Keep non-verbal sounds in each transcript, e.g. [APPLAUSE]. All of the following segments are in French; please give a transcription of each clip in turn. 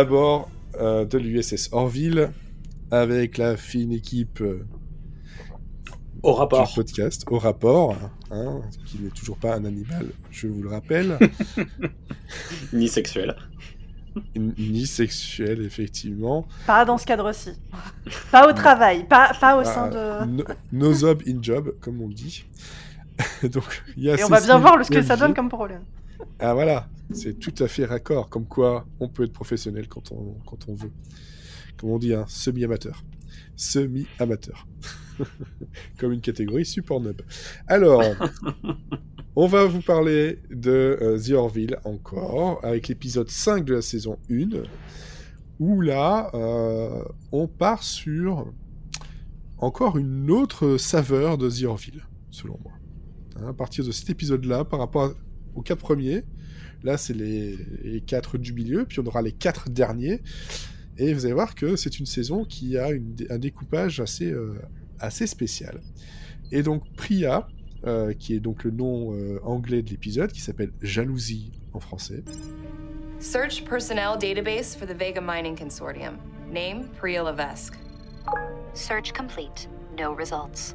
À bord euh, de l'USS Orville avec la fine équipe euh, Au rapport. du podcast au rapport, hein, qui n'est toujours pas un animal, je vous le rappelle, [LAUGHS] Ni sexuel. ni sexuel effectivement. Pas dans ce cadre-ci. Pas au travail, pas, pas au sein Ah, de... no, no job in job, comme on dit. [LAUGHS] Donc, il y a Et on va bien voir ce que ça donne comme problème. Ah voilà, c'est tout à fait raccord, comme quoi on peut être professionnel quand on, quand on veut. Comme on dit, hein, semi-amateur. Semi-amateur. [LAUGHS] comme une catégorie super nub. Alors, on va vous parler de euh, The Orville encore, avec l'épisode 5 de la saison 1, où là, euh, on part sur encore une autre saveur de The Orville, selon moi. Hein, à partir de cet épisode-là, par rapport à- aux quatre premiers, là c'est les, les quatre du milieu, puis on aura les quatre derniers, et vous allez voir que c'est une saison qui a une un découpage assez, euh, assez spécial. Et donc Priya, euh, qui est donc le nom euh, anglais de l'épisode, qui s'appelle Jalousie en français. Search personnel database for the Vega Mining Consortium. Name Priya Levesque. Search complete. No results.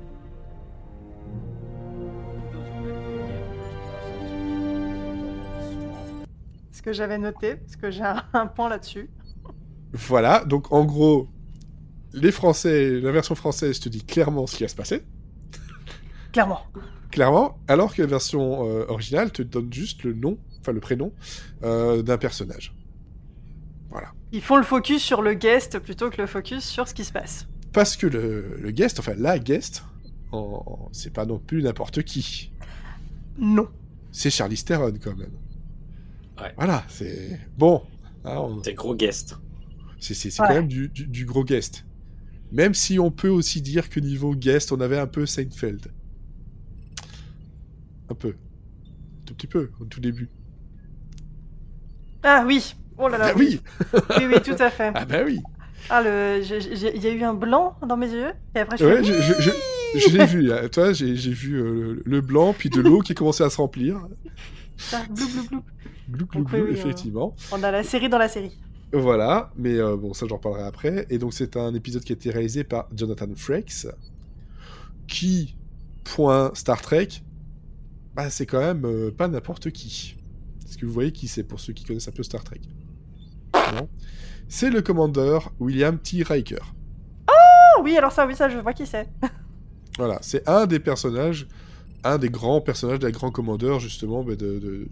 Que j'avais noté, parce que j'ai [LAUGHS] un, point là-dessus. Voilà, donc en gros, les Français, la version française te dit clairement ce qui va se passer. Clairement. Clairement, alors que la version euh, originale te donne juste le nom, enfin le prénom, euh, d'un personnage. Voilà. Ils font le focus sur le guest plutôt que le focus sur ce qui se passe. Parce que le, le guest, enfin la guest, en- en- c'est pas non plus n'importe qui. Non. C'est Charlie Theron quand même. Ouais. Voilà, c'est bon. hein, on- C'est gros guest. C'est Ouais. quand même du, du- du gros guest. Même si on peut aussi dire que niveau guest, on avait un peu Seinfeld. Un peu. Tout petit peu, au tout début. Ah oui. Oh là là. Ah oui Oui, oui, tout à fait. [LAUGHS] Ah bah oui Ah, le... il y a eu un blanc dans mes yeux, et après je Ouais, fais... je, je, je- je l'ai vu. là. Toi, j'ai vu euh, le blanc, puis de l'eau qui commençait à se remplir. Ah, blou, blou, blou. Glou, glou, glou, oui, effectivement. On a la série dans la série. Voilà, mais euh, bon, ça j'en parlerai après. Et donc c'est un épisode qui a été réalisé par Jonathan Frakes, qui, point Star Trek, bah, c'est quand même euh, pas n'importe qui. Est-ce que vous voyez qui c'est pour ceux qui connaissent un peu Star Trek Non C'est le commandeur William T. Riker. Ah oui, alors ça, oui, ça, je vois qui c'est. [LAUGHS] Voilà, c'est un des personnages, un des grands personnages des grands commandeurs justement bah, de,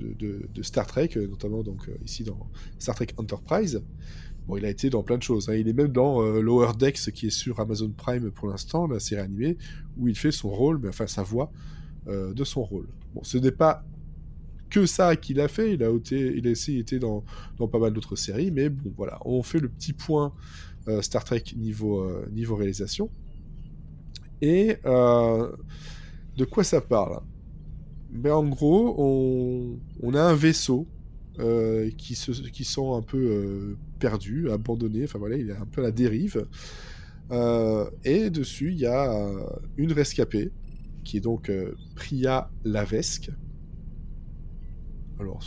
Star Trek, euh, notamment donc euh, ici dans Star Trek Enterprise. Bon, il a été dans plein de choses. hein. Il est même dans euh, Lower Decks, qui est sur Amazon Prime pour l'instant, la série animée, où il fait son rôle, mais enfin sa voix de son rôle. Bon, ce n'est pas que ça qu'il a fait. Il a été, aussi été dans, pas mal d'autres séries, mais bon, voilà, on fait le petit point Star Trek niveau niveau réalisation. Et de quoi ça parle? Ben, En gros, on, on a un vaisseau euh, qui, se, qui sent un peu euh, perdu, abandonné, enfin voilà, il est un peu à la dérive. Euh, et dessus, il y a une rescapée, qui est donc euh, Priya Lavesque. Alors,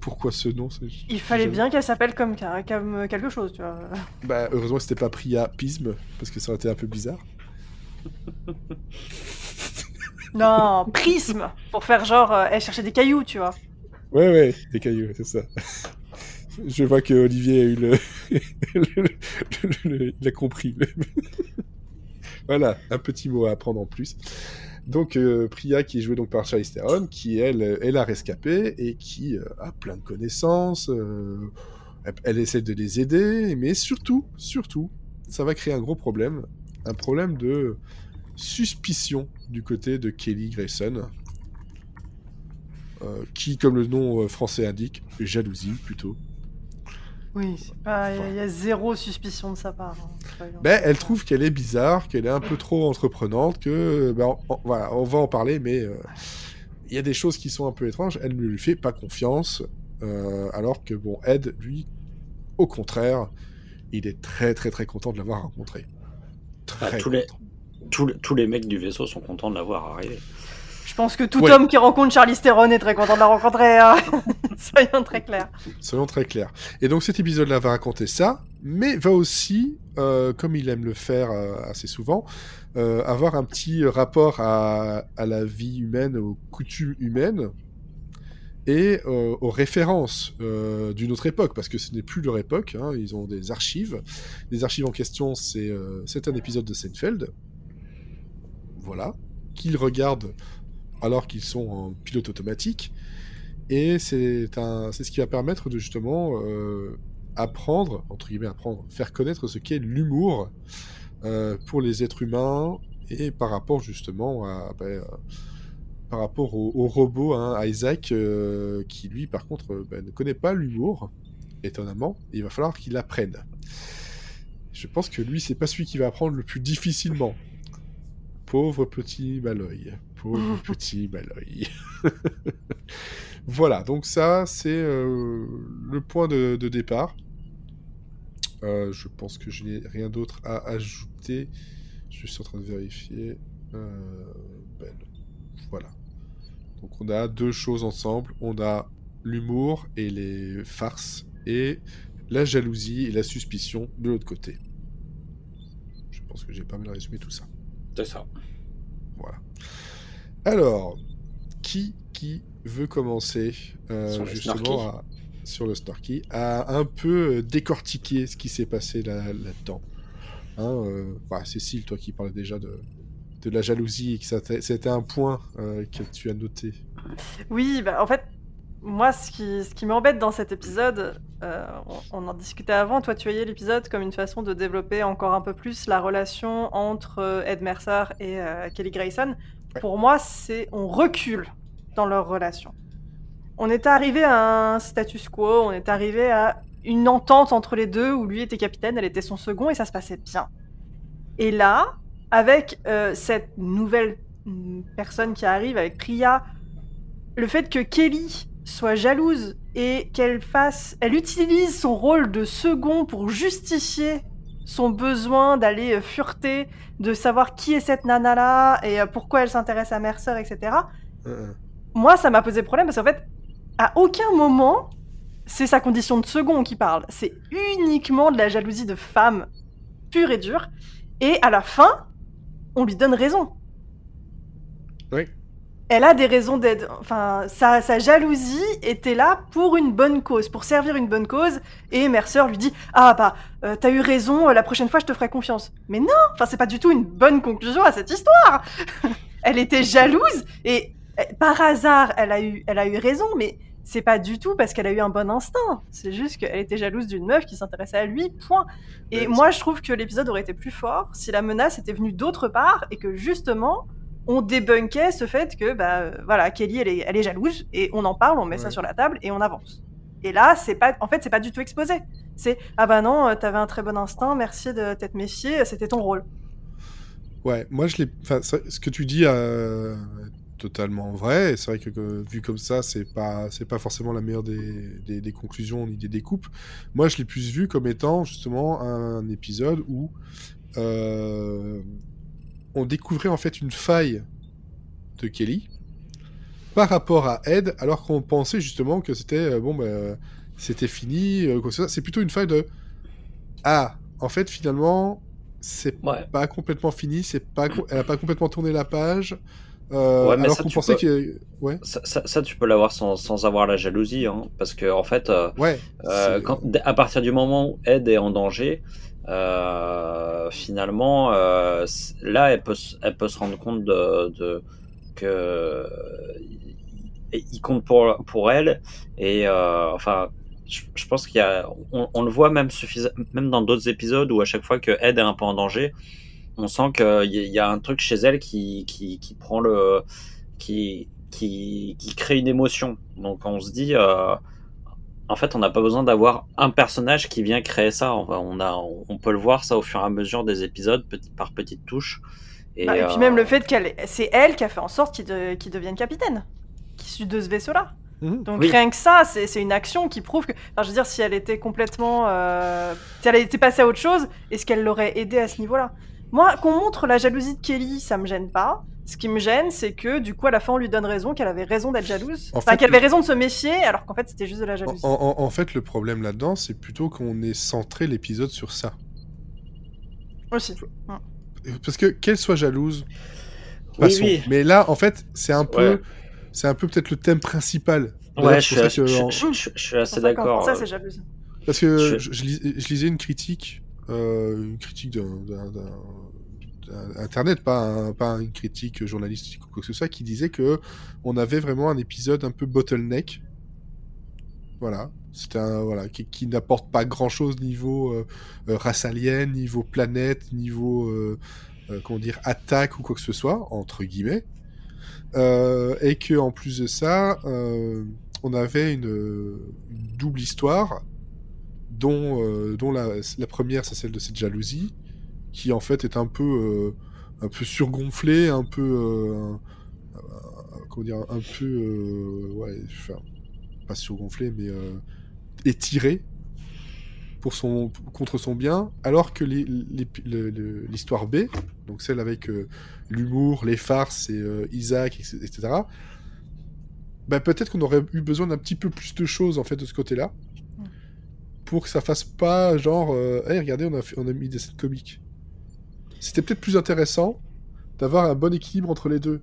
pourquoi ce nom? Il fallait bien qu'elle s'appelle comme, comme quelque chose, tu vois. [LAUGHS] Bah, heureusement que c'était pas Priya Pisme, parce que ça aurait été un peu bizarre. [LAUGHS] [LAUGHS] Non, prisme Pour faire genre, euh, elle cherchait des cailloux, tu vois. Ouais, ouais, des cailloux, c'est ça. Je vois que Olivier a eu le. [LAUGHS] il a compris. [LAUGHS] voilà, un petit mot à apprendre en plus. Donc, euh, Priya, qui est jouée donc par Charlize Theron, qui elle est la rescapée et qui euh, a plein de connaissances. euh, elle, elle essaie de les aider, mais surtout, surtout, ça va créer un gros problème. Un problème de suspicion du côté de Kelly Grayson. euh, qui, comme le nom euh, français indique, jalousie plutôt. Oui. Il y a zéro suspicion de sa part. hein, Ben, elle trouve qu'elle est bizarre, qu'elle est un peu trop entreprenante, que ben, on, on- voilà, on va en parler, mais euh, il y a des choses qui sont un peu étranges. Elle ne lui fait pas confiance, euh, alors que bon, Ed, lui, au contraire, il est très très très content de l'avoir rencontré. Ah, Très tous les- content. Tous, les- tous les mecs du vaisseau sont contents de l'avoir arrivé. Je pense que tout Ouais. homme qui rencontre Charlie Theron est très content de la rencontrer. hein. [LAUGHS] Soyons très clairs. Soyons très clairs. Et donc cet épisode-là va raconter ça, mais va aussi, euh, comme il aime le faire euh, assez souvent, euh, avoir un petit rapport à, à la vie humaine, aux coutumes humaines et euh, aux références euh, d'une autre époque, parce que ce n'est plus leur époque, hein, ils ont des archives. Les archives en question, c'est euh, c'est un épisode de Seinfeld, voilà, qu'ils regardent alors qu'ils sont en pilote automatique. Et c'est ce qui va permettre de justement euh, apprendre, entre guillemets apprendre, faire connaître ce qu'est l'humour euh, pour les êtres humains et par rapport justement à, ben, euh, par rapport au, robot, hein, Isaac, qui lui par contre ben, ne connaît pas l'humour, étonnamment, il va falloir qu'il apprenne. Je pense que lui, c'est pas celui qui va apprendre le plus difficilement. Pauvre petit Maloy. Pauvre [LAUGHS] petit Maloy. [LAUGHS] voilà, donc ça, c'est euh, le point de, de départ. Euh, je pense que je n'ai rien d'autre à ajouter. Je suis en train de vérifier. Euh, ben, voilà. Donc on a deux choses ensemble. On a l'humour et les farces et la jalousie et la suspicion de l'autre côté. Je pense que j'ai pas mal résumé tout ça. C'est ça. Voilà. Alors, qui qui veut commencer euh, Sur le justement à- sur le Snarky à un peu euh, décortiquer ce qui s'est passé là, là-dedans hein, euh, bah, Cécile, toi qui parlais déjà de, de la jalousie et que c'était un point euh, que tu as noté. Oui, bah, en fait, moi, ce qui, ce qui m'embête dans cet épisode, euh, on, on en discutait avant, toi tu voyais l'épisode comme une façon de développer encore un peu plus la relation entre euh, Ed Mercer et euh, Kelly Grayson. Ouais. Pour moi, c'est on recule dans leur relation. On est arrivé à un status quo, on est arrivé à une entente entre les deux où lui était capitaine, elle était son second et ça se passait bien. Et là, avec euh, cette nouvelle mm, personne qui arrive, avec Priya, le fait que Kelly soit jalouse et qu'elle fasse, elle utilise son rôle de second pour justifier son besoin d'aller euh, fureter, de savoir qui est cette nana là et euh, pourquoi elle s'intéresse à Mercer, etc. Euh, Moi, ça m'a posé problème parce qu'en fait, à aucun moment, c'est sa condition de second qui parle. C'est uniquement de la jalousie de femme pure et dure. Et à la fin, on lui donne raison. Oui. Elle a des raisons d'être. Enfin, sa, sa jalousie était là pour une bonne cause, pour servir une bonne cause. Et Mercer lui dit Ah, bah, euh, t'as eu raison, euh, la prochaine fois je te ferai confiance. Mais non, enfin, c'est pas du tout une bonne conclusion à cette histoire. [LAUGHS] elle était jalouse et euh, par hasard, elle a eu, elle a eu raison, mais c'est pas du tout parce qu'elle a eu un bon instinct. C'est juste qu'elle était jalouse d'une meuf qui s'intéressait à lui, point. Et moi, je trouve que l'épisode aurait été plus fort si la menace était venue d'autre part et que justement, on débunkait ce fait que, bah, euh, voilà, Kelly, elle est, elle est jalouse et on en parle, on met ça sur la table et on avance. Et là, c'est pas, en fait, c'est pas du tout exposé. C'est ah bah non, euh, t'avais un très bon instinct, merci de t'être méfié, c'était ton rôle. Ouais, moi je l'ai. Enfin, ce que tu dis euh, est totalement vrai. et C'est vrai que, que vu comme ça, c'est pas c'est pas forcément la meilleure des, des, des conclusions ni des découpes. Moi, je l'ai plus vu comme étant justement un épisode où euh, on découvrait en fait une faille de Kelly par rapport à Ed, alors qu'on pensait justement que c'était euh, bon, bah, c'était fini. euh, quoi. C'est plutôt une faille de ah, en fait, finalement, c'est Ouais. pas complètement fini, c'est pas, elle a pas complètement tourné la page. euh, Ouais, mais alors ça, qu'on tu pensait peux- que, ouais, Ça, ça- ça, tu peux l'avoir sans, sans avoir la jalousie, hein, parce que en fait, euh, ouais. euh, quand, à partir du moment où Ed est en danger, finalement, euh, là, elle peut, se rendre compte de, de il compte pour pour elle et euh, enfin. Je, pense qu'il y a, on, le voit même dans d'autres épisodes où à chaque fois que Ed est un peu en danger, on sent qu'il y a un truc chez elle qui, qui, qui prend le, qui, qui, qui crée une émotion. Donc on se dit, euh, en fait, on n'a pas besoin d'avoir un personnage qui vient créer ça. On, a, on peut le voir ça au fur et à mesure des épisodes, petit, par petites touches. Et, Bah, Et, puis euh, même le fait qu'elle, c'est elle qui a fait en sorte qu'il, de- qu'il devienne capitaine, qui de ce vaisseau-là. Mhm. Donc Oui. rien que ça, c'est, c'est une action qui prouve que, enfin, je veux dire, si elle était complètement, euh, si elle était passée à autre chose, est-ce qu'elle l'aurait aidé à ce niveau-là? Moi, qu'on montre la jalousie de Kelly, ça me gêne pas. Ce qui me gêne, c'est que du coup, à la fin, on lui donne raison, qu'elle avait raison d'être jalouse. En enfin, qu'elle le- avait raison de se méfier, alors qu'en fait, c'était juste de la jalousie. en- en fait, le problème là-dedans, c'est plutôt qu'on ait centré l'épisode sur ça. Aussi. Parce que qu'elle soit jalouse, Oui, passons. oui. Mais là, en fait, c'est un peu, Ouais. c'est un peu peut-être le thème principal. Ouais, je suis, ça je- que en- je- je- je suis assez ça qu'en d'accord. français, euh, c'est jalousie. Parce que Je- je, je lis- je lisais une critique, euh, une critique d'un- internet, pas, un- pas une critique journalistique ou quoi que ce soit, qui disait que on avait vraiment un épisode un peu bottleneck. Voilà, c'était un voilà qui, n'apporte pas grand chose niveau euh, euh, race alien, niveau planète, niveau euh, comment dire attaque ou quoi que ce soit entre guillemets, et que en plus de ça, on avait une, double histoire dont, la première, c'est celle de cette jalousie, qui en fait est un peu, euh, un peu surgonflée, un peu, euh, comment dire, un peu, euh, ouais, enfin, pas surgonflée, mais étirée pour son, contre son bien, alors que l'histoire B, donc celle avec euh, l'humour, les farces et euh, Isaac, etc., bah, peut-être qu'on aurait eu besoin d'un petit peu plus de choses en fait de ce côté-là pour que ça fasse pas genre euh, Hey, regardez on a, fait- on a mis des scènes comiques c'était peut-être plus intéressant d'avoir un bon équilibre entre les deux.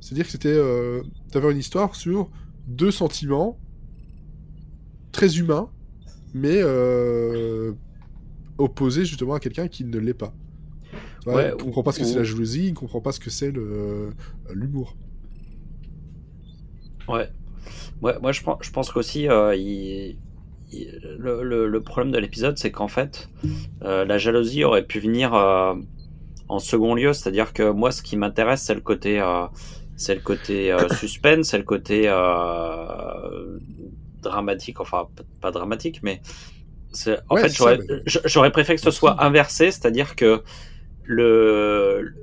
C'est à dire que c'était euh, d'avoir une histoire sur deux sentiments très humains mais euh, opposés justement à quelqu'un qui ne l'est pas. Ouais, il comprend pas ce que ou- c'est la jalousie il comprend pas ce que c'est l'humour. Ouais. Ouais, moi je pense, je pense qu'aussi euh, il- le, le- le problème de l'épisode, c'est qu'en fait, euh, la jalousie aurait pu venir euh, en second lieu. C'est-à-dire que moi, ce qui m'intéresse, c'est le côté, euh, c'est le côté euh, [COUGHS] suspense, c'est le côté dramatique. Enfin, pas dramatique, mais en Ouais, fait, j'aurais préféré que ce soit inversé, c'est-à-dire que le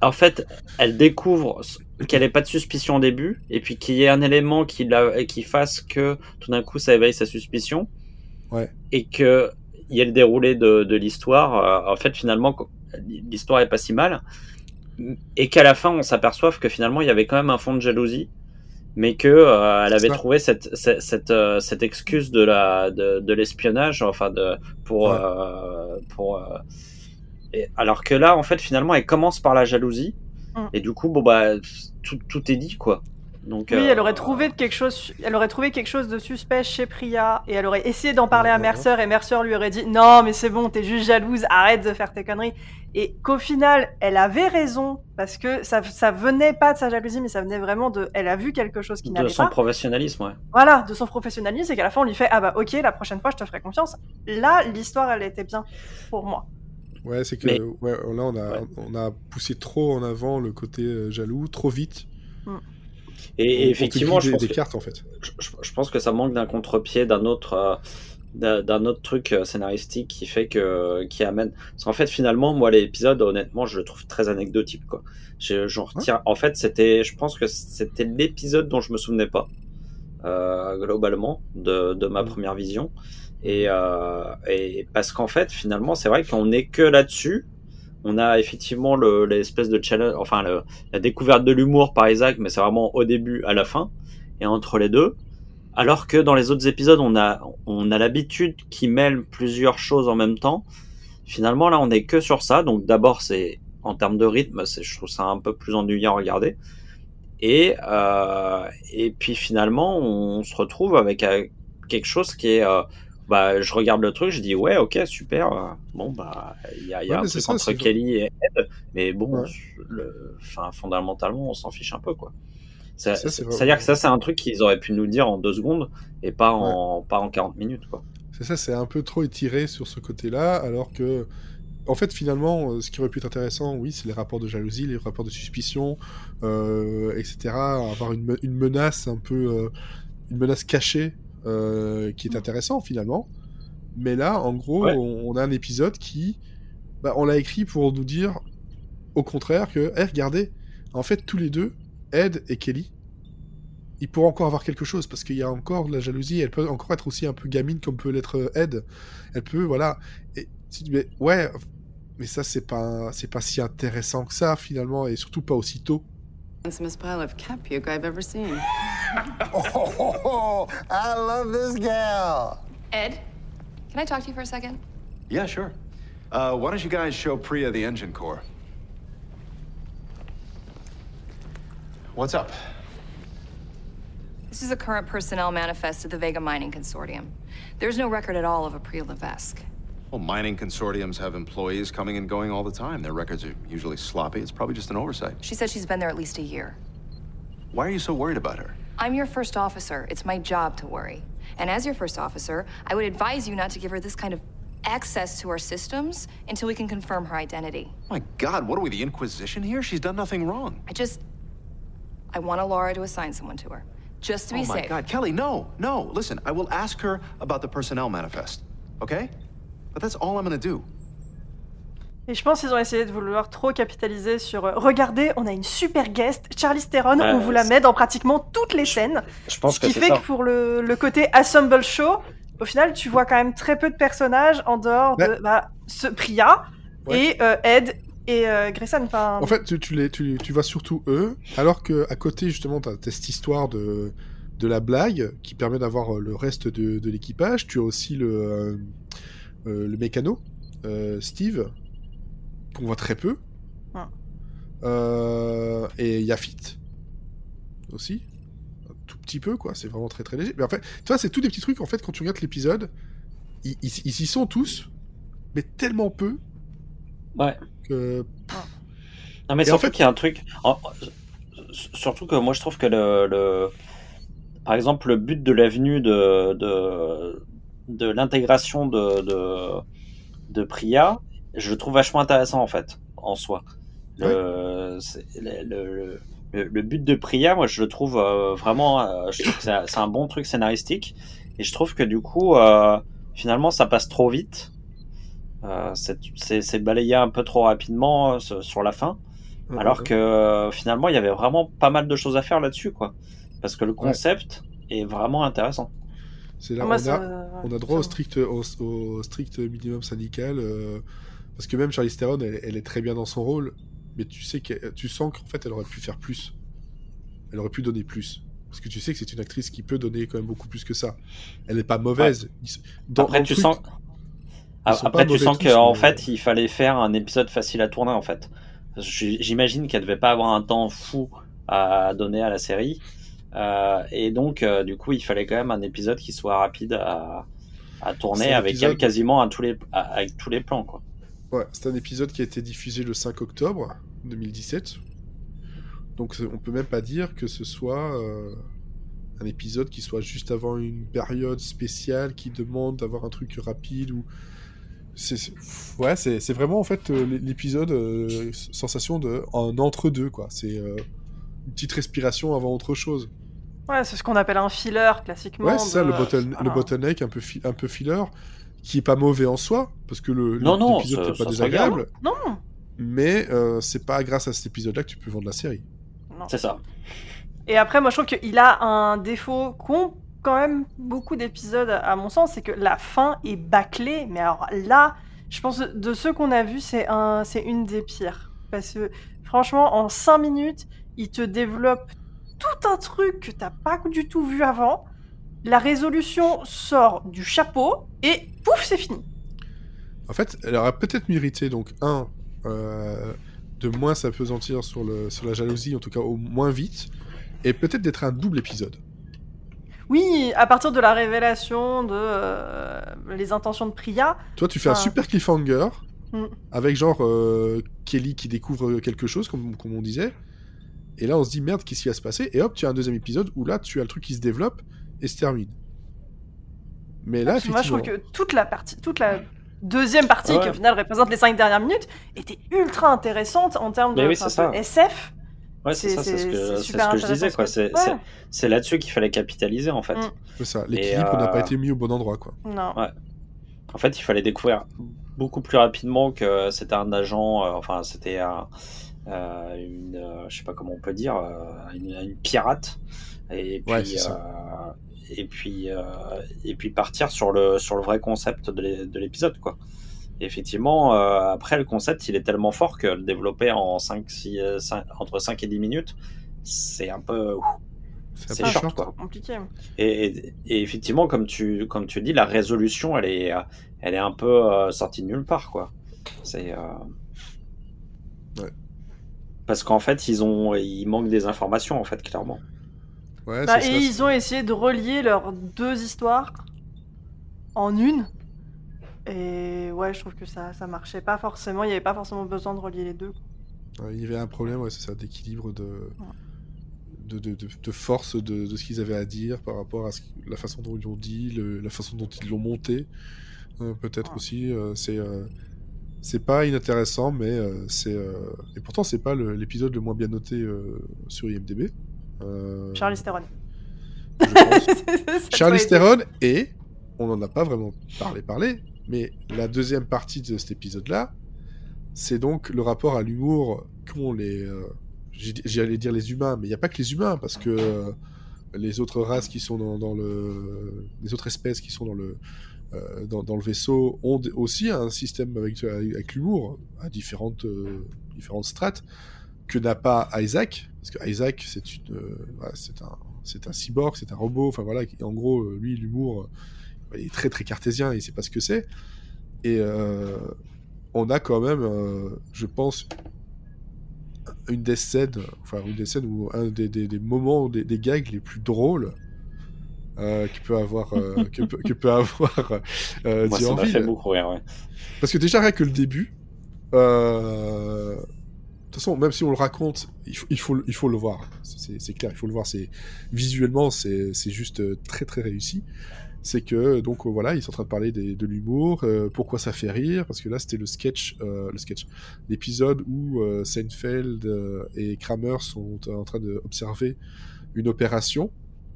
en fait, elle découvre qu'elle n'ait pas de suspicion au début, et puis qu'il y ait un élément qui, la, qui fasse que tout d'un coup ça éveille sa suspicion, Ouais. et que il y ait le déroulé de, de l'histoire. euh, en fait, finalement, l'histoire est pas si mal, et qu'à la fin on s'aperçoive que finalement il y avait quand même un fond de jalousie, mais que euh, elle avait ça. trouvé cette, cette, cette, euh, cette excuse de la de, de l'espionnage, enfin de pour Ouais. euh, pour euh, et alors que là, en fait, finalement, elle commence par la jalousie. Mm. Et du coup, bon, bah, tout, tout est dit, quoi. Donc, Oui, euh, elle aurait trouvé quelque chose, elle aurait trouvé quelque chose de suspect chez Priya et elle aurait essayé d'en parler à. Mercer et Mercer lui aurait dit non mais c'est bon, t'es juste jalouse, arrête de faire tes conneries. Et qu'au final, elle avait raison parce que ça, ça venait pas de sa jalousie, mais ça venait vraiment de, elle a vu quelque chose qui de n'allait son pas. professionnalisme, ouais. Voilà, de son professionnalisme et qu'à la fin on lui fait ah bah ok, la prochaine fois je te ferai confiance. Là, l'histoire elle était bien pour moi. Ouais, c'est que Mais- ouais, là on a, Ouais. on a poussé trop en avant le côté euh, jaloux, trop vite. Et, et On- effectivement, je des, pense, des que, cartes en fait. je, je- je pense que ça manque d'un contre-pied, d'un autre, euh, d'un autre truc euh, scénaristique qui fait que, qui amène. Parce qu'en fait, finalement, moi, l'épisode, honnêtement, je le trouve très anecdotique, quoi. Je- J'en retire. En fait, c'était, je pense que c'était l'épisode dont je me souvenais pas, euh, globalement, de, de ma Mm. première vision. Et, euh, et parce qu'en fait, finalement, c'est vrai qu'on est que là-dessus. On a effectivement le- l'espèce de challenge, enfin le, la découverte de l'humour par Isaac, mais c'est vraiment au début, à la fin, et entre les deux. Alors que dans les autres épisodes, on a, on a l'habitude qui mêle plusieurs choses en même temps. Finalement, là, on est que sur ça. Donc, d'abord, c'est en termes de rythme, je trouve ça un peu plus ennuyant à regarder. Et, euh, et puis finalement, on se retrouve avec euh, quelque chose qui est, euh, bah, je regarde le truc, je dis ouais, ok, super. bon, bah, il y a, y a Ouais, un truc ça, entre Kelly et Ed, mais bon, Ouais. le, enfin, fondamentalement, on s'en fiche un peu, quoi. C'est-à-dire que ça, c'est un truc qu'ils auraient pu nous dire en deux secondes et pas en, pas en 40 minutes, quoi. C'est ça, c'est un peu trop étiré sur ce côté-là, alors que, en fait, finalement, euh, ce qui aurait pu être intéressant, oui, c'est les rapports de jalousie, les rapports de suspicion, euh, etc. Avoir une, une menace un peu, euh, une menace cachée, euh, qui est intéressant finalement. Mais là, en gros, Ouais. on, on a un épisode qui, bah, on l'a écrit pour nous dire, au contraire, que, Eh, regardez, en fait, tous les deux, Ed et Kelly, ils pourront encore avoir quelque chose parce qu'il y a encore de la jalousie. Elle peut encore être aussi un peu gamine comme peut l'être euh, Ed. Elle peut, voilà. Et tu dis, mais ouais, mais ça, c'est pas, c'est pas si intéressant que ça, finalement, et surtout pas aussitôt. Handsomest pile of cat puke I've ever seen. Oh, [LAUGHS] I love this gal. Ed, can I talk to you for a second? Yeah, sure. Uh, why don't you guys show Priya the engine core? What's up? This is a current personnel manifest of the Vega Mining Consortium. There's no record at all of a Priya Levesque. Well, mining consortiums have employees coming and going all the time. Their records are usually sloppy. It's probably just an oversight. She said she's been there at least a year. Why are you so worried about her? I'm your first officer. It's my job to worry. And as your first officer, I would advise you not to give her this kind of access to our systems until we can confirm her identity. My God, what are we, the Inquisition here? She's done nothing wrong. I just. I want Laura to assign someone to her. Just to be safe. oh my safe. God, Kelly, no, no. Listen, I will ask her about the personnel manifest. Okay? But that's all I'm gonna do. Et je pense qu'ils ont essayé de vouloir trop capitaliser sur euh, regardez, on a une super guest, Charlie Theron, Ouais, on vous la met dans pratiquement toutes les scènes. Je pense Ce que qui fait ça. que pour le, le côté Assemble Show, au final, tu vois quand même très peu de personnages en dehors de bah, ce Priya Ouais. et euh, Ed et euh, Grayson. Enfin, En fait, tu, tu, les, tu, tu vois surtout eux, alors que à côté, justement, tu as cette histoire de, de la blague qui permet d'avoir euh, le reste de, de l'équipage. Tu as aussi le, euh, euh, le mécano, euh, Steve, qu'on voit très peu. Ouais. Euh, et Yafit aussi. Un tout petit peu, quoi. C'est vraiment très très léger. Mais en fait, tu vois, c'est tous des petits trucs, en fait, quand tu regardes l'épisode, ils, ils, ils y sont tous, mais tellement peu Ouais. que. Non, mais Et en surtout fait- qu'il y a un truc. Surtout que moi, je trouve que le. le- Par exemple, le but de l'avenue de, de, de l'intégration de, de, de Priya, je le trouve vachement intéressant, en fait, en soi. Le, le, le- le- but de Priya, moi, je le trouve euh, vraiment. euh, je trouve que c'est un bon truc scénaristique. Et je trouve que du coup, euh, finalement, ça passe trop vite. Euh, c'est- balayé un peu trop rapidement euh, sur la fin. Alors que finalement, il y avait vraiment pas mal de choses à faire là-dessus, quoi. Parce que le concept est vraiment intéressant. C'est là, moi, on, ça- a, ouais, on a droit au strict, au, au strict minimum syndical. euh, parce que même Charlie Theron, elle, elle est très bien dans son rôle, mais tu sais que tu sens qu'en fait, elle aurait pu faire plus. Elle aurait pu donner plus. Parce que tu sais que c'est une actrice qui peut donner quand même beaucoup plus que ça. Elle n'est pas mauvaise. Dans, Après, dans le tu truc, sens. Après, tu sens qu'en mais- fait, il fallait faire un épisode facile à tourner, en fait. J'imagine qu'elle devait pas avoir un temps fou à donner à la série. Euh, et donc, euh, du coup, il fallait quand même un épisode qui soit rapide à, tourner un avec épisode- elle quasiment à tous les, à- avec tous les plans, quoi. Ouais, c'est un épisode qui a été diffusé le 5 octobre 2017. Donc on peut même pas dire que ce soit euh, un épisode qui soit juste avant une période spéciale qui demande d'avoir un truc rapide ou c'est ouais c'est vraiment en fait l'épisode euh, sensation de en entre deux quoi. C'est euh, une petite respiration avant autre chose. Ouais, c'est ce qu'on appelle un filler classiquement. Ouais, c'est ça de- le, bottle, le voilà. bottleneck un peu fi- un peu filler qui est pas mauvais en soi parce que le Non, non, l'épisode ça- n'est pas ça désagréable. Non, Mais euh, c'est pas grâce à cet épisode-là que tu peux vendre la série. non. C'est ça. Et après, moi, je trouve qu'il a un défaut qu'ont quand même beaucoup d'épisodes, à mon sens, c'est que la fin est bâclée. Mais alors là, je pense de ceux qu'on a vus, c'est un, c'est une des pires. Parce que franchement, en 5 minutes, il te développe tout un truc que t'as pas du tout vu avant. La résolution sort du chapeau et pouf, c'est fini. En fait, elle aurait peut-être mérité, donc, un, euh, de moins s'apesantir sur, le, sur la jalousie, en tout cas au moins vite, et peut-être d'être un double épisode. Oui, à partir de la révélation de euh, les intentions de Priya, Toi, tu fais un super cliffhanger, Mm. avec genre euh, Kelly qui découvre quelque chose, comme, comme on disait, et là on se dit merde, qu'est-ce qui va se passer? Et hop, tu as un deuxième épisode où là, tu as le truc qui se développe et se termine. Mais là, que Moi, je effectivement, trouve que toute la partie, toute la deuxième partie, Ouais. qui au final représente les cinq dernières minutes, était ultra intéressante en termes de, oui, enfin, c'est ça. de SF. Ouais, c'est C'est- ça, c'est ce que, c'est c'est super ce que je disais, ce C'est Ouais. là-dessus qu'il fallait capitaliser, en fait. Mm. c'est ça, l'équilibre n'a euh, pas été mis au bon endroit, quoi. Non. Ouais. En fait, il fallait découvrir beaucoup plus rapidement que c'était un agent, euh, enfin, c'était un, euh, une, euh, je sais pas comment on peut dire, euh, une, une pirate. Et puis, Ouais, euh, et puis, euh, et puis partir sur le sur le vrai concept de l'é- de l'épisode, quoi. effectivement, euh, après, le concept, il est tellement fort que le développer en 5, 6, euh, 5 entre 5 et 10 minutes, c'est un peu. C'est short, quoi. Compliqué. Et, et- et effectivement, comme tu, comme tu dis, la résolution, elle est, euh, elle est un peu euh, sortie de nulle part, quoi. C'est. euh, Ouais. Parce qu'en fait, ils ont, il manque des informations, en fait, clairement. Ouais, Bah, et ça, ils ont essayé de relier leurs deux histoires en une. Et ouais, je trouve que ça, ça marchait pas forcément. Il n'y avait pas forcément besoin de relier les deux. Ouais, il y avait un problème, ouais, c'est ça, d'équilibre de... De, de, de- de force de, de ce qu'ils avaient à dire par rapport à ce- la façon dont ils l'ont dit, le- la façon dont ils l'ont monté, euh, peut-être Ouais. aussi. euh, c'est euh, c'est pas inintéressant, mais euh, c'est euh, et pourtant c'est pas le- l'épisode le moins bien noté euh, sur IMDb. Euh, Charlie Theron. je pense. [LAUGHS] Charlie Theron et on n'en a pas vraiment parlé parlé, mais la deuxième partie de cet épisode-là, c'est donc le rapport à l'humour qu'ont les, euh, j'ai- j'allais dire les humains, mais il n'y a pas que les humains parce que euh, les autres races qui sont dans, dans le, les autres espèces qui sont dans le euh, dans, le vaisseau ont aussi un système avec, avec, l'humour à différentes euh, différentes strates que n'a pas Isaac parce que Isaac c'est une euh, c'est un c'est un cyborg c'est un robot enfin voilà en gros lui l'humour il est très très cartésien il sait pas ce que c'est. Et on a quand même je pense une des scènes enfin une des scènes où un des, des, des moments des, des gags les plus drôles euh, que peut avoir euh, [LAUGHS] que, peut, que peut avoir euh, Moi, ça m'a fait beaucoup rire, ouais. Parce que déjà, rien que le début, euh, de toute façon, même si on le raconte, il faut, il faut, le- il faut le voir. C'est c'est clair, il faut le voir. C'est visuellement, c'est c'est juste euh, très très réussi. C'est que donc euh, voilà, ils sont en train de parler des- de l'humour, euh, pourquoi ça fait rire, parce que là c'était le sketch, euh, le sketch, l'épisode où euh, Seinfeld euh, et Kramer sont en train d'observer une opération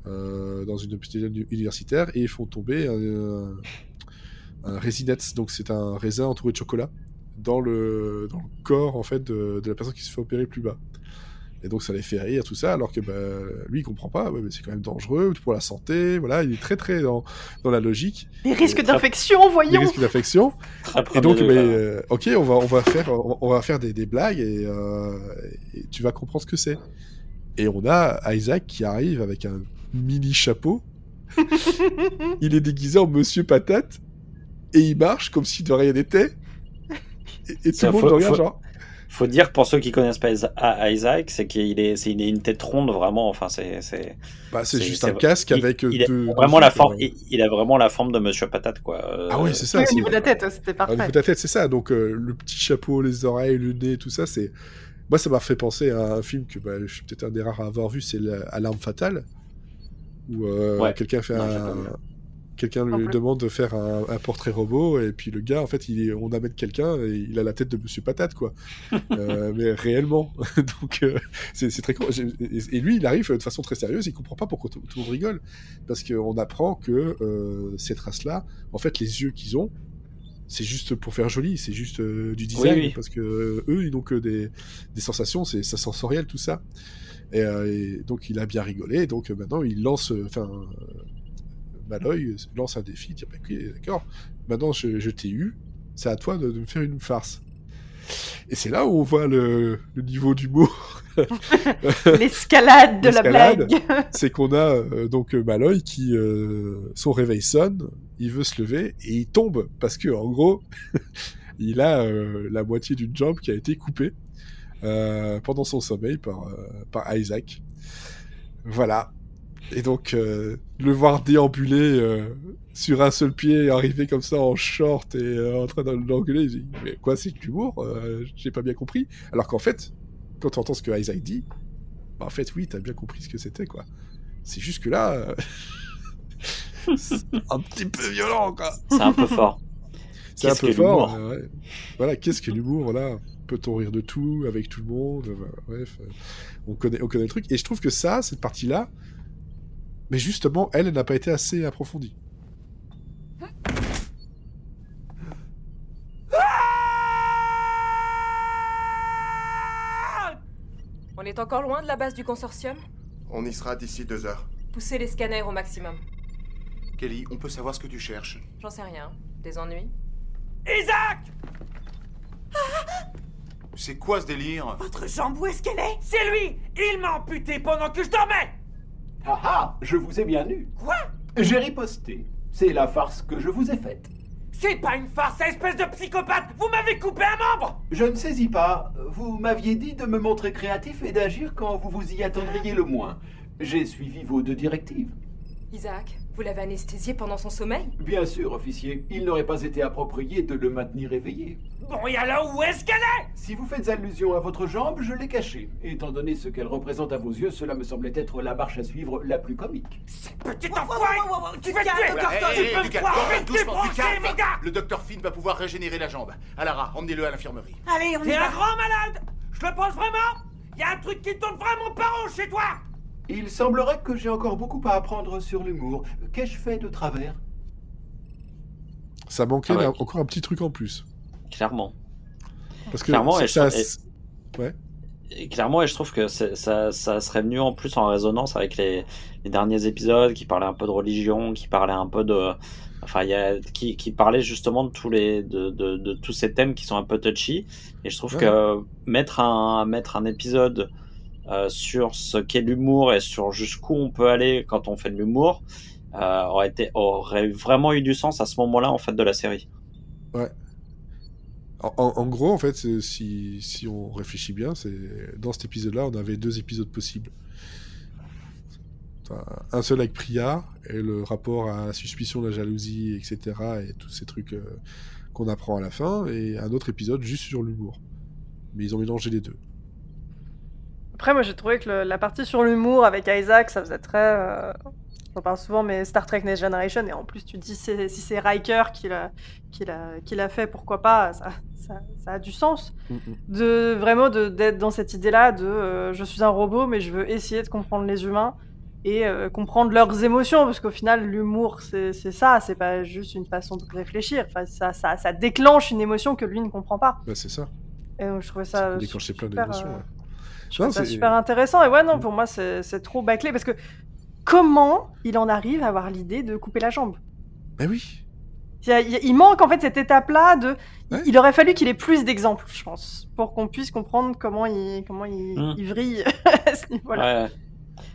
euh, dans une hôpital universitaire et ils font tomber un, un résinette, donc c'est un raisin entouré de chocolat, dans le, dans le corps en fait de, de la personne qui se fait opérer plus bas. Et donc ça les fait rire, tout ça, alors que bah, lui il comprend pas, ouais, mais c'est quand même dangereux pour la santé, voilà, il est très très dans, dans la logique, Les risques d'infection, les voyons risques d'infection. Et donc, euh, ok, on va, on va faire, on, on va faire des, des blagues et, euh, et tu vas comprendre ce que c'est. Et on a Isaac qui arrive avec un mini chapeau. [LAUGHS] il est déguisé en Monsieur Patate et il marche comme si de rien n'était. Et, et tout le monde faut- le regarde faut- genre. Faut dire pour ceux qui connaissent pas Isa- Isaac, c'est qu'il est, c'est il une tête ronde vraiment. Enfin, c'est, c'est, Bah, c'est c'est- juste un casque il- avec il a deux. vraiment deux la forme. euh. Il, il a vraiment la forme de Monsieur Patate, quoi. Euh, Ah oui, c'est ça. Oui, au niveau de la tête, c'était Au parfait. niveau de la tête, c'est ça. Donc euh, le petit chapeau, les oreilles, le nez, tout ça, c'est. Moi, ça m'a fait penser à un film que bah, je suis peut-être un des rares à avoir vu, c'est la- Alarme fatale, où euh, Ouais. quelqu'un fait Non, un. Quelqu'un lui plus. demande de faire un, un portrait robot et puis le gars en fait il est- on amène quelqu'un et il a la tête de Monsieur Patate quoi [LAUGHS] Euh, mais réellement [LAUGHS] donc euh, c'est c'est très et, lui il arrive de façon très sérieuse il comprend pas pourquoi tout, le monde rigole parce qu'on apprend que euh, cette race là en fait les yeux qu'ils ont c'est juste pour faire joli, c'est juste euh, du design, Oui, oui. parce que euh, eux, ils n'ont que des, des sensations, c'est ça sensoriel tout ça. Et, euh, et donc il a bien rigolé, donc maintenant il lance, enfin, Maloy lance un défi, dire bah, ok, d'accord, maintenant je, je t'ai eu, c'est à toi de, de me faire une farce. Et c'est là où on voit le, le niveau d'humour [LAUGHS] L'escalade de la blague. [LAUGHS] c'est qu'on a euh, donc euh, Maloy qui euh, son réveil sonne, il veut se lever et il tombe parce que en gros [LAUGHS] il a euh, la moitié d'une jambe qui a été coupée pendant son sommeil par par Isaac. Voilà. Et donc euh, le voir déambuler euh, sur un seul pied, arriver comme ça en short et euh, en train de l'engueuler, il dit mais quoi c'est de l'humour J'ai pas bien compris. Alors qu'en fait, quand tu entends ce que Isaac dit, bah, en fait, oui, t'as bien compris ce que c'était, quoi. C'est juste que là, [LAUGHS] c'est un petit peu violent, quoi. C'est un peu fort. [LAUGHS] C'est un peu fort. ouais. Voilà, qu'est-ce que l'humour, voilà. Peut-on rire de tout, avec tout le monde Bref, on, connaît, on connaît le truc. Et je trouve que ça, cette partie-là, mais justement, elle, elle n'a pas été assez approfondie. On est encore loin de la base du consortium? On y sera d'ici deux heures. Poussez les scanners au maximum. Kelly, on peut savoir ce que tu cherches J'en sais rien. Des ennuis? Isaac C'est quoi ce délire? Votre jambe, où est-ce qu'elle est? C'est lui Il m'a amputé pendant que je dormais Ah ah, je vous ai bien eu. Quoi? J'ai riposté. C'est la farce que je vous ai faite. C'est pas une farce, espèce de psychopathe Vous m'avez coupé un membre Je ne saisis pas. Vous m'aviez dit de me montrer créatif et d'agir quand vous vous y attendriez le moins. J'ai suivi vos deux directives. Isaac, vous l'avez anesthésié pendant son sommeil? Bien sûr, officier, il n'aurait pas été approprié de le maintenir éveillé. Bon, et alors où est-ce qu'elle est? Si vous faites allusion à votre jambe, je l'ai cachée. Étant donné ce qu'elle représente à vos yeux, cela me semblait être la marche à suivre la plus comique. Petit enfoiré Tu vas te tuer Voilà, Tu peux me croire mon gars Le docteur Finn va pouvoir régénérer la jambe. Alara, emmenez-le à l'infirmerie. Allez, on T'es un grand malade Je le pense vraiment Y a un truc qui tourne vraiment pas rond chez toi Il semblerait que j'ai encore beaucoup à apprendre sur l'humour. Qu'ai-je fait de travers? Ça manquait Ah ouais. là, encore un petit truc en plus. Clairement. Parce que Clairement, et je ça- trouve- Ouais. Et clairement, et je trouve que ça, ça serait venu en plus en résonance avec les, les derniers épisodes qui parlaient un peu de religion, qui parlaient un peu de, enfin, il y a, qui, qui parlaient justement de tous les, de, de, de tous ces thèmes qui sont un peu touchy. Et je trouve Ouais. que mettre un, mettre un épisode euh, sur ce qu'est l'humour et sur jusqu'où on peut aller quand on fait de l'humour euh, aurait aurait vraiment eu du sens à ce moment-là en fait de la série. Ouais. En, gros, en fait, si, si on réfléchit bien, c'est dans cet épisode-là, on avait deux épisodes possibles. Un seul avec Priya et le rapport à la suspicion, la jalousie, etc. et tous ces trucs euh, qu'on apprend à la fin, et un autre épisode juste sur l'humour. Mais ils ont mélangé les deux. Après, moi, j'ai trouvé que le- la partie sur l'humour avec Isaac, ça faisait très. euh, J'en parle souvent, mais Star Trek Next Generation, et en plus, tu te dis si c'est Riker qui l'a qui l'a- qui l'a fait, pourquoi pas ça, ça, ça a du sens. De vraiment de- d'être dans cette idée-là de euh, je suis un robot, mais je veux essayer de comprendre les humains et euh, comprendre leurs émotions, parce qu'au final, l'humour, c'est ça, c'est pas juste une façon de réfléchir. Enfin, ça, ça, ça déclenche une émotion que lui ne comprend pas. Bah, c'est ça. Et donc, je trouvais ça. peut déclencher plein d'émotions, euh, ouais. C'est- super intéressant. Et ouais, non, pour moi, c'est trop bâclé parce que comment il en arrive à avoir l'idée de couper la jambe? Ben oui. il, manque en fait cette étape-là de. il- Il aurait fallu qu'il ait plus d'exemples, je pense, pour qu'on puisse comprendre comment il, comment il, Mm. il vrille [LAUGHS] à ce niveau-là. Ouais.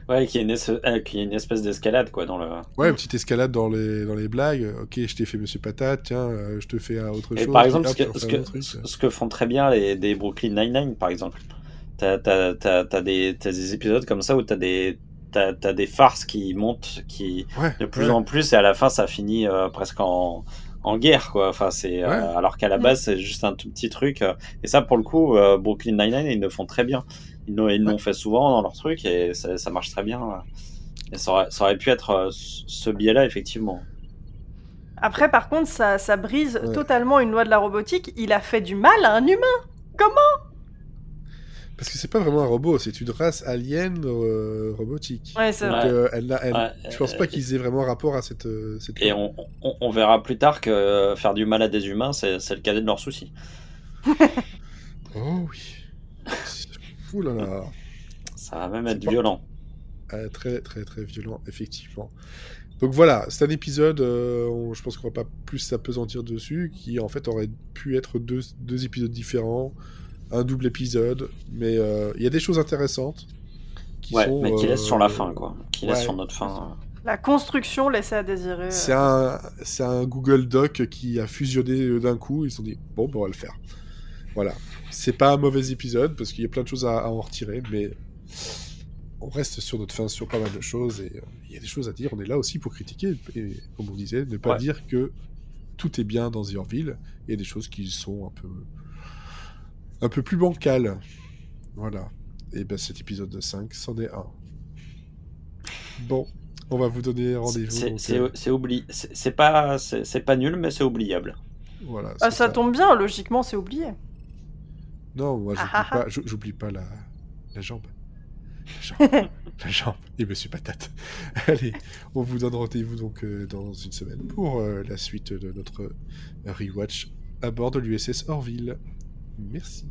Ouais, qu'il y ait une, es- euh, qu'il y ait une espèce d'escalade quoi dans le. Ouais, une petite escalade dans les, dans les blagues. Ok, je t'ai fait Monsieur Patate, tiens, euh, je te fais euh, autre Et chose. par exemple, ce que, ce, que, ce font très bien les des Brooklyn Nine-Nine, par exemple. T'as t'as- t'as- t'as des, t'as des épisodes comme ça où t'as des, t'as t'as des farces qui montent qui, Ouais, de plus ouais. en plus, et à la fin, ça finit euh, presque en, en guerre, quoi. Enfin, c'est, euh, Ouais. alors qu'à la base, c'est juste un tout petit truc. euh, et ça, pour le coup, euh, Brooklyn Nine-Nine, ils le font très bien. Ils l'ont ils l'ont fait souvent dans leur truc et ça, ça marche très bien. Et ça aurait, ça aurait pu être euh, ce ce biais-là, effectivement. Après, par contre, ça, ça brise Ouais. totalement une loi de la robotique. Il a fait du mal à un humain. Comment? Parce que c'est pas vraiment un robot, c'est une race alien euh, robotique. Ouais, c'est Donc, vrai. euh, elle elle- Ouais, je pense euh, pas qu'ils aient vraiment rapport à cette. euh, cette Et on, on, on verra plus tard que faire du mal à des humains, c'est c'est le cadet de leurs soucis. [LAUGHS] Oh oui. Ouh là là. Ça va même être pas- violent. Euh, très très très violent, effectivement. Donc voilà, c'est un épisode, euh, on- je pense qu'on va pas plus s'apesantir dessus, qui en fait aurait pu être deux, deux épisodes différents, un double épisode, mais euh, il y a des choses intéressantes. Qui Ouais, sont, mais qui euh, laisse sur la fin, quoi. Qui laisse ouais. sur notre fin. La construction laissait à désirer. euh. C'est un, Google Doc qui a fusionné euh, d'un coup. Ils se sont dit, bon, ben, on va le faire. Voilà. C'est pas un mauvais épisode parce qu'il y a plein de choses à, à en retirer, mais on reste sur notre fin sur pas mal de choses et euh, il y a des choses à dire. On est là aussi pour critiquer et, comme on disait, ne pas Ouais. dire que tout est bien dans The Orville. Il y a des choses qui sont un peu, un peu plus bancales. Voilà. Et ben cet épisode de 5, c'en est un. Bon, on va vous donner rendez-vous. C'est donc, c'est- euh, c'est oubli- c'est- pas, pas nul, mais c'est oubliable. Voilà. Ah, ça tombe bien, logiquement, c'est oublié. Non, moi, j'oublie Ah, ah, ah. pas, j'oublie pas la, la jambe. La jambe. [LAUGHS] la jambe. Et Monsieur Patate. [LAUGHS] Allez, on vous donne rendez-vous donc euh, dans une semaine pour euh, la suite de notre rewatch à bord de l'USS Orville. Merci.